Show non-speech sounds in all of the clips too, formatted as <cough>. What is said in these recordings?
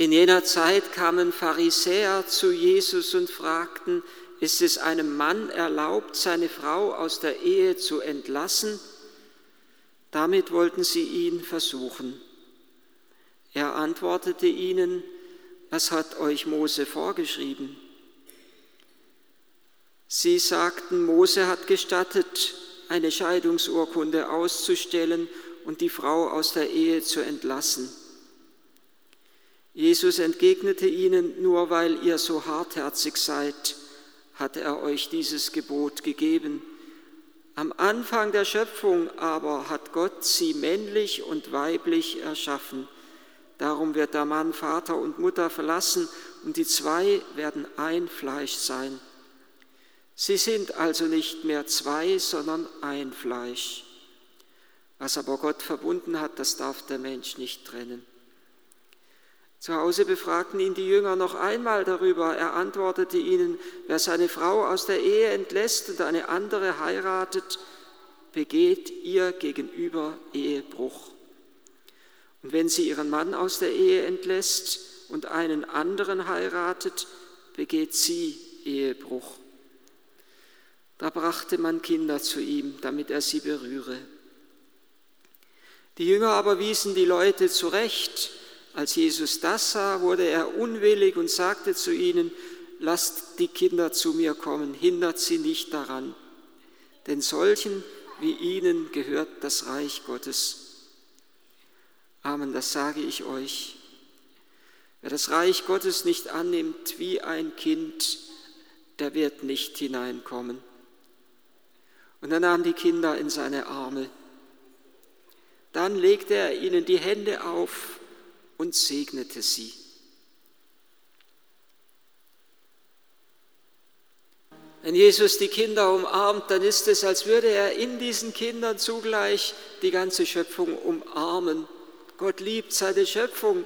In jener Zeit kamen Pharisäer zu Jesus und fragten, ist es einem Mann erlaubt, seine Frau aus der Ehe zu entlassen? Damit wollten sie ihn versuchen. Er antwortete ihnen, was hat euch Mose vorgeschrieben? Sie sagten, Mose hat gestattet, eine Scheidungsurkunde auszustellen und die Frau aus der Ehe zu entlassen. Jesus entgegnete ihnen, nur weil ihr so hartherzig seid, hat er euch dieses Gebot gegeben. Am Anfang der Schöpfung aber hat Gott sie männlich und weiblich erschaffen. Darum wird der Mann Vater und Mutter verlassen und die zwei werden ein Fleisch sein. Sie sind also nicht mehr zwei, sondern ein Fleisch. Was aber Gott verbunden hat, das darf der Mensch nicht trennen. Zu Hause befragten ihn die Jünger noch einmal darüber. Er antwortete ihnen, wer seine Frau aus der Ehe entlässt und eine andere heiratet, begeht ihr gegenüber Ehebruch. Und wenn sie ihren Mann aus der Ehe entlässt und einen anderen heiratet, begeht sie Ehebruch. Da brachte man Kinder zu ihm, damit er sie berühre. Die Jünger aber wiesen die Leute zurecht als Jesus das sah, wurde er unwillig und sagte zu ihnen, lasst die Kinder zu mir kommen, hindert sie nicht daran, denn solchen wie ihnen gehört das Reich Gottes. Amen, das sage ich euch. Wer das Reich Gottes nicht annimmt wie ein Kind, der wird nicht hineinkommen. Und er nahm die Kinder in seine Arme. Dann legte er ihnen die Hände auf und segnete sie. Wenn Jesus die Kinder umarmt, dann ist es, als würde er in diesen Kindern zugleich die ganze Schöpfung umarmen. Gott liebt seine Schöpfung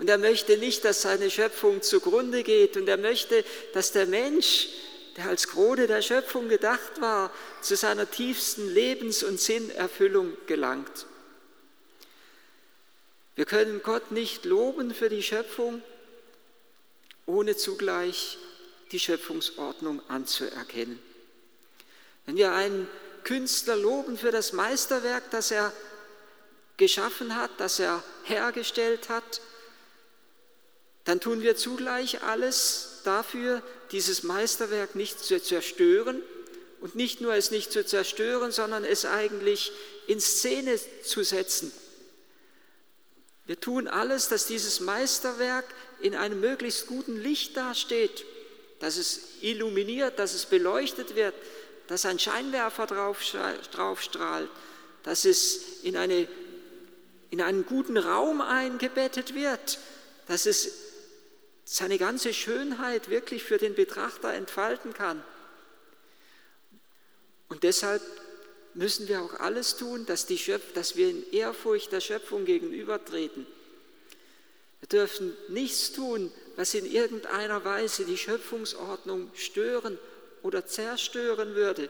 und er möchte nicht, dass seine Schöpfung zugrunde geht und er möchte, dass der Mensch, der als Krone der Schöpfung gedacht war, zu seiner tiefsten Lebens- und Sinnerfüllung gelangt. Wir können Gott nicht loben für die Schöpfung, ohne zugleich die Schöpfungsordnung anzuerkennen. Wenn wir einen Künstler loben für das Meisterwerk, das er geschaffen hat, das er hergestellt hat, dann tun wir zugleich alles dafür, dieses Meisterwerk nicht zu zerstören und nicht nur es nicht zu zerstören, sondern es eigentlich in Szene zu setzen wir tun alles, dass dieses Meisterwerk in einem möglichst guten Licht dasteht, dass es illuminiert, dass es beleuchtet wird, dass ein Scheinwerfer drauf, drauf strahlt, dass es in, eine, in einen guten Raum eingebettet wird, dass es seine ganze Schönheit wirklich für den Betrachter entfalten kann. Und deshalb müssen wir auch alles tun, dass, Schöpf dass wir in Ehrfurcht der Schöpfung gegenübertreten. Wir dürfen nichts tun, was in irgendeiner Weise die Schöpfungsordnung stören oder zerstören würde,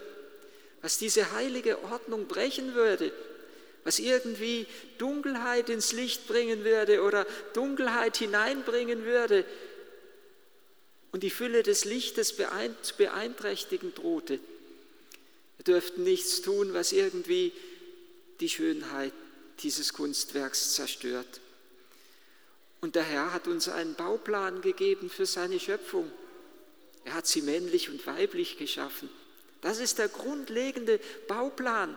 was diese heilige Ordnung brechen würde, was irgendwie Dunkelheit ins Licht bringen würde oder Dunkelheit hineinbringen würde und die Fülle des Lichtes beeinträchtigen drohte. Wir dürften nichts tun, was irgendwie die Schönheit dieses Kunstwerks zerstört. Und der Herr hat uns einen Bauplan gegeben für seine Schöpfung. Er hat sie männlich und weiblich geschaffen. Das ist der grundlegende Bauplan.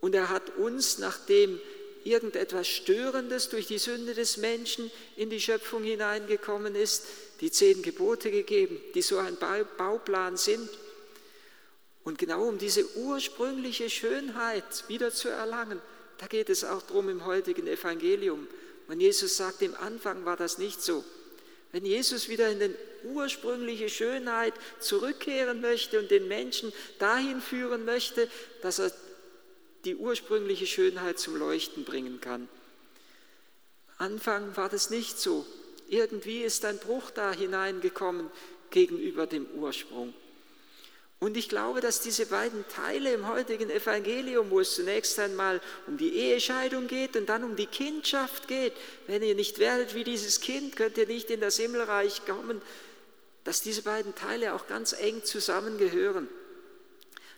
Und er hat uns, nachdem irgendetwas Störendes durch die Sünde des Menschen in die Schöpfung hineingekommen ist, die zehn Gebote gegeben, die so ein Bauplan sind. Und genau um diese ursprüngliche Schönheit wieder zu erlangen, da geht es auch darum im heutigen Evangelium. Und Jesus sagt, im Anfang war das nicht so. Wenn Jesus wieder in die ursprüngliche Schönheit zurückkehren möchte und den Menschen dahin führen möchte, dass er die ursprüngliche Schönheit zum Leuchten bringen kann. Anfang war das nicht so. Irgendwie ist ein Bruch da hineingekommen gegenüber dem Ursprung. Und ich glaube, dass diese beiden Teile im heutigen Evangelium, wo es zunächst einmal um die Ehescheidung geht und dann um die Kindschaft geht, wenn ihr nicht werdet wie dieses Kind, könnt ihr nicht in das Himmelreich kommen, dass diese beiden Teile auch ganz eng zusammengehören.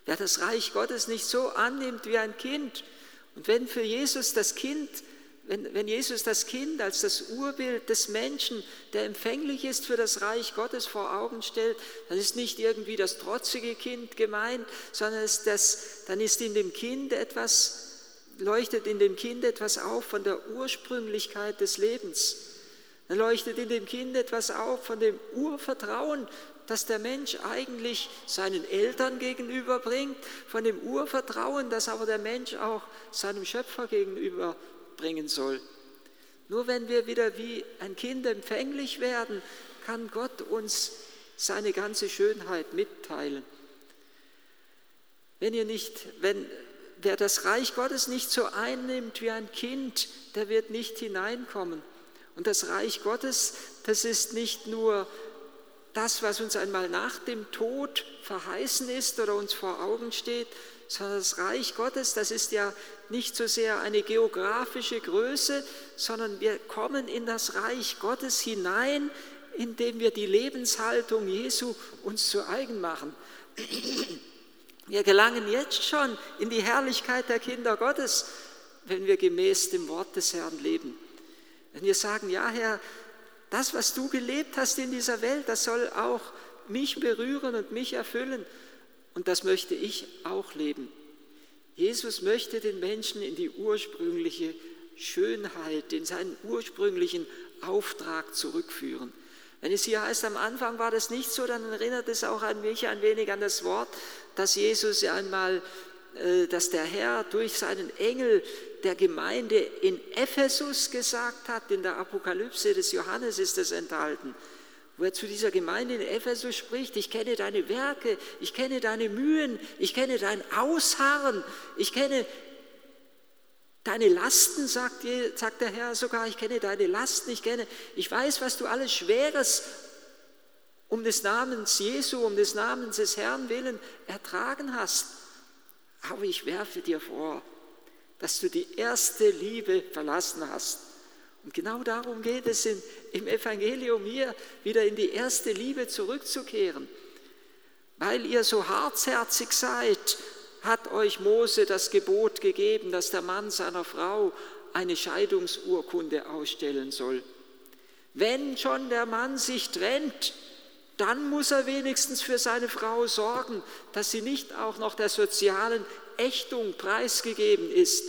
Wer das Reich Gottes nicht so annimmt wie ein Kind und wenn für Jesus das Kind wenn, wenn Jesus das Kind als das Urbild des Menschen, der empfänglich ist für das Reich Gottes vor Augen stellt, dann ist nicht irgendwie das trotzige Kind gemeint, sondern ist das, dann ist in dem Kind etwas, leuchtet in dem Kind etwas auf von der Ursprünglichkeit des Lebens. Dann leuchtet in dem Kind etwas auf von dem Urvertrauen, das der Mensch eigentlich seinen Eltern gegenüberbringt, von dem Urvertrauen, das aber der Mensch auch seinem Schöpfer gegenüber bringen soll. Nur wenn wir wieder wie ein Kind empfänglich werden, kann Gott uns seine ganze Schönheit mitteilen. Wenn ihr nicht, wenn wer das Reich Gottes nicht so einnimmt wie ein Kind, der wird nicht hineinkommen. Und das Reich Gottes, das ist nicht nur das, was uns einmal nach dem Tod verheißen ist oder uns vor Augen steht, sondern das Reich Gottes, das ist ja nicht so sehr eine geografische Größe, sondern wir kommen in das Reich Gottes hinein, indem wir die Lebenshaltung Jesu uns zu eigen machen. <clears throat> Wir gelangen jetzt schon in die Herrlichkeit der Kinder Gottes, wenn wir gemäß dem Wort des Herrn leben. Wenn wir sagen, ja Herr, das, was du gelebt hast in dieser Welt, das soll auch mich berühren und mich erfüllen. Und das möchte ich auch leben. Jesus möchte den Menschen in die ursprüngliche Schönheit, in seinen ursprünglichen Auftrag zurückführen. Wenn es hier heißt, am Anfang war das nicht so, dann erinnert es auch an mich ein wenig an das Wort, dass Jesus einmal, dass der Herr durch seinen Engel der Gemeinde in Ephesus gesagt hat, in der Apokalypse des Johannes ist es enthalten wo er zu dieser Gemeinde in Ephesus spricht, ich kenne deine Werke, ich kenne deine Mühen, ich kenne dein Ausharren, ich kenne deine Lasten, sagt, sagt der Herr sogar, ich kenne deine Lasten, ich kenne, ich weiß, was du alles Schweres um des Namens Jesu, um des Namens des Herrn willen ertragen hast. Aber ich werfe dir vor, dass du die erste Liebe verlassen hast. Und genau darum geht es in, im Evangelium hier, wieder in die erste Liebe zurückzukehren. Weil ihr so harzherzig seid, hat euch Mose das Gebot gegeben, dass der Mann seiner Frau eine Scheidungsurkunde ausstellen soll. Wenn schon der Mann sich trennt, dann muss er wenigstens für seine Frau sorgen, dass sie nicht auch noch der sozialen Ächtung preisgegeben ist.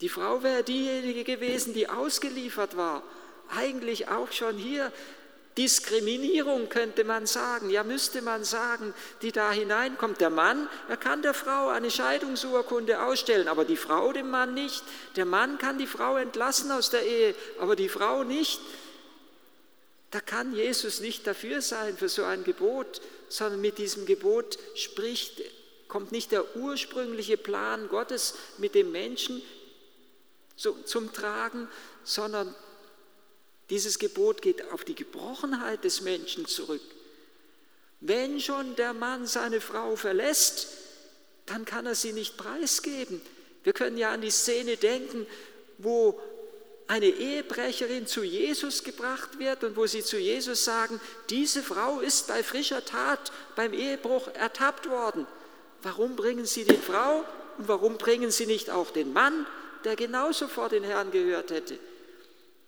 Die Frau wäre diejenige gewesen, die ausgeliefert war. Eigentlich auch schon hier Diskriminierung könnte man sagen, ja müsste man sagen, die da hineinkommt. Der Mann, er kann der Frau eine Scheidungsurkunde ausstellen, aber die Frau dem Mann nicht. Der Mann kann die Frau entlassen aus der Ehe, aber die Frau nicht. Da kann Jesus nicht dafür sein für so ein Gebot, sondern mit diesem Gebot spricht, kommt nicht der ursprüngliche Plan Gottes mit dem Menschen zum Tragen, sondern dieses Gebot geht auf die Gebrochenheit des Menschen zurück. Wenn schon der Mann seine Frau verlässt, dann kann er sie nicht preisgeben. Wir können ja an die Szene denken, wo eine Ehebrecherin zu Jesus gebracht wird und wo sie zu Jesus sagen, diese Frau ist bei frischer Tat beim Ehebruch ertappt worden. Warum bringen Sie die Frau und warum bringen Sie nicht auch den Mann der genauso vor den Herrn gehört hätte.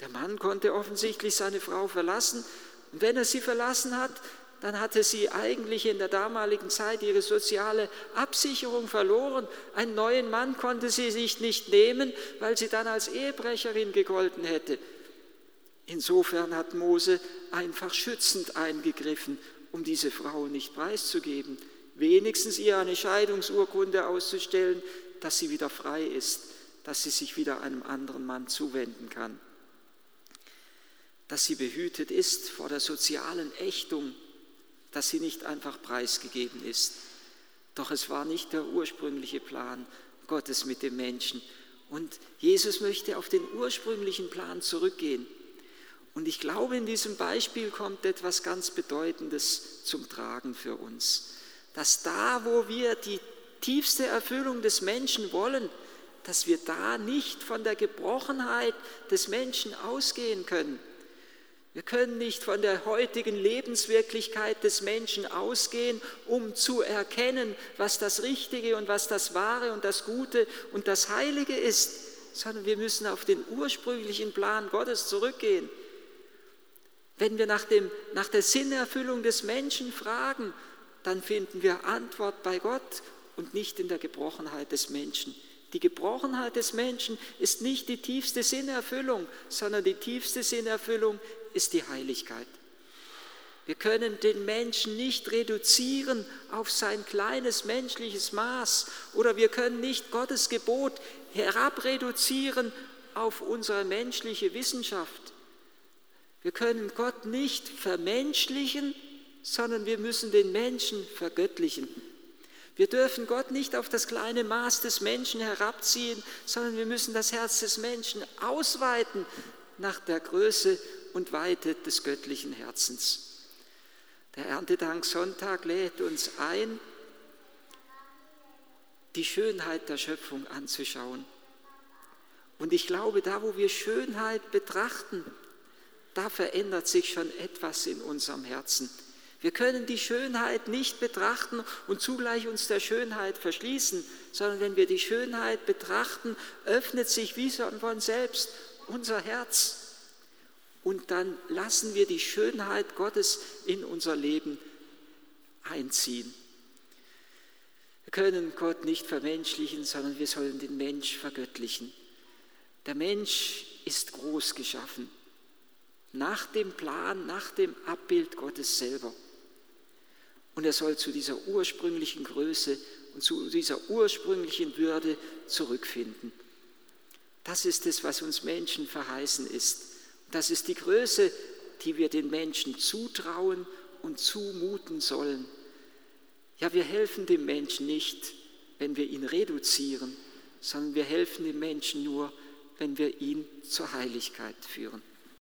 Der Mann konnte offensichtlich seine Frau verlassen und wenn er sie verlassen hat, dann hatte sie eigentlich in der damaligen Zeit ihre soziale Absicherung verloren. Einen neuen Mann konnte sie sich nicht nehmen, weil sie dann als Ehebrecherin gegolten hätte. Insofern hat Mose einfach schützend eingegriffen, um diese Frau nicht preiszugeben, wenigstens ihr eine Scheidungsurkunde auszustellen, dass sie wieder frei ist dass sie sich wieder einem anderen Mann zuwenden kann, dass sie behütet ist vor der sozialen Ächtung, dass sie nicht einfach preisgegeben ist. Doch es war nicht der ursprüngliche Plan Gottes mit dem Menschen. Und Jesus möchte auf den ursprünglichen Plan zurückgehen. Und ich glaube, in diesem Beispiel kommt etwas ganz Bedeutendes zum Tragen für uns. dass da, wo wir die tiefste Erfüllung des Menschen wollen, dass wir da nicht von der Gebrochenheit des Menschen ausgehen können. Wir können nicht von der heutigen Lebenswirklichkeit des Menschen ausgehen, um zu erkennen, was das Richtige und was das Wahre und das Gute und das Heilige ist, sondern wir müssen auf den ursprünglichen Plan Gottes zurückgehen. Wenn wir nach, dem, nach der Sinnerfüllung des Menschen fragen, dann finden wir Antwort bei Gott und nicht in der Gebrochenheit des Menschen. Die Gebrochenheit des Menschen ist nicht die tiefste Sinnerfüllung, sondern die tiefste Sinnerfüllung ist die Heiligkeit. Wir können den Menschen nicht reduzieren auf sein kleines menschliches Maß oder wir können nicht Gottes Gebot herabreduzieren auf unsere menschliche Wissenschaft. Wir können Gott nicht vermenschlichen, sondern wir müssen den Menschen vergöttlichen. Wir dürfen Gott nicht auf das kleine Maß des Menschen herabziehen, sondern wir müssen das Herz des Menschen ausweiten nach der Größe und Weite des göttlichen Herzens. Der Erntedank-Sonntag lädt uns ein, die Schönheit der Schöpfung anzuschauen. Und ich glaube, da wo wir Schönheit betrachten, da verändert sich schon etwas in unserem Herzen. Wir können die Schönheit nicht betrachten und zugleich uns der Schönheit verschließen, sondern wenn wir die Schönheit betrachten, öffnet sich wie von selbst unser Herz. Und dann lassen wir die Schönheit Gottes in unser Leben einziehen. Wir können Gott nicht vermenschlichen, sondern wir sollen den Mensch vergöttlichen. Der Mensch ist groß geschaffen, nach dem Plan, nach dem Abbild Gottes selber. Und er soll zu dieser ursprünglichen Größe und zu dieser ursprünglichen Würde zurückfinden. Das ist es, was uns Menschen verheißen ist. Das ist die Größe, die wir den Menschen zutrauen und zumuten sollen. Ja, wir helfen dem Menschen nicht, wenn wir ihn reduzieren, sondern wir helfen dem Menschen nur, wenn wir ihn zur Heiligkeit führen.